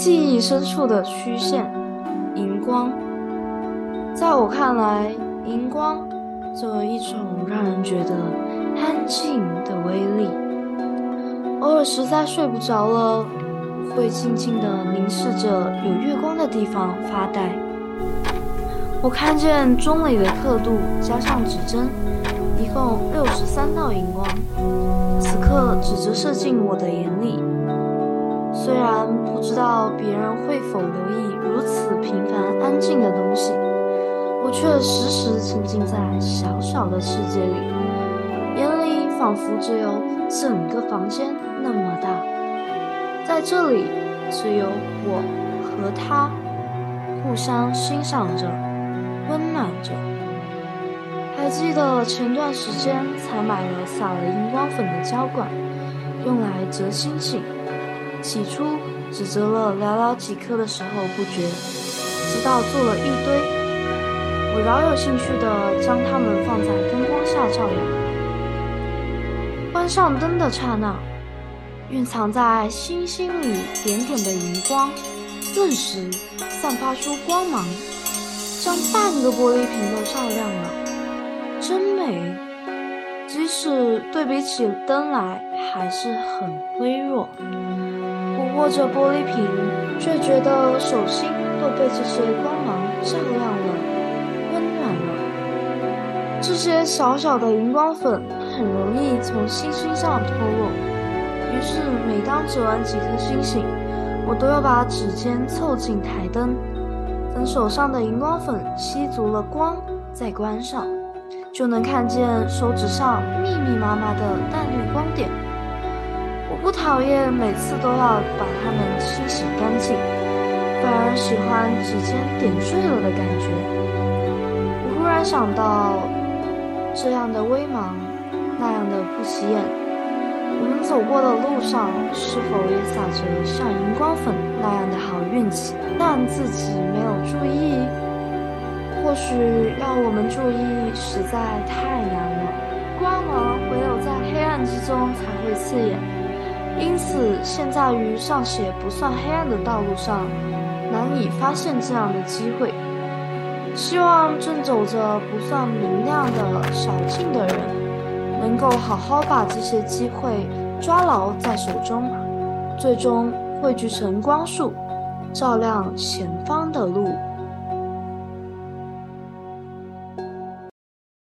记忆深处的曲线，荧光。在我看来，荧光就有一种让人觉得安静的威力。偶尔实在睡不着了，会静静地凝视着有月光的地方发呆。我看见钟里的刻度加上指针，一共六十三道荧光，此刻只折射进我的眼里。虽然不知道别人会否留意如此平凡安静的东西，我却时时沉浸在小小的世界里，眼里仿佛只有整个房间那么大。在这里，只有我和他互相欣赏着。温暖着。还记得前段时间才买了撒了荧光粉的胶管，用来折星星。起初只折了寥寥几颗的时候不觉，直到做了一堆，我饶有兴趣地将它们放在灯光下照亮。关上灯的刹那，蕴藏在星星里点点的荧光，顿时散发出光芒。将半个玻璃瓶都照亮了，真美。即使对比起灯来，还是很微弱。握着玻璃瓶，却觉得手心都被这些光芒照亮了，温暖了。这些小小的荧光粉很容易从星星上脱落，于是每当折完几颗星星，我都要把指尖凑近台灯。等手上的荧光粉吸足了光，再关上，就能看见手指上密密麻麻的淡绿光点。不讨厌每次都要把它们清洗干净，反而喜欢指尖点缀了的感觉。我忽然想到，这样的微茫，那样的不起眼。我们走过的路上，是否也洒着像荧光粉那样的好运气？但自己没有注意，或许要我们注意实在太难了。光芒唯有在黑暗之中才会刺眼，因此现在于尚且不算黑暗的道路上，难以发现这样的机会。希望正走着不算明亮的小径的人。能够好好把这些机会抓牢在手中，最终汇聚成光束，照亮前方的路。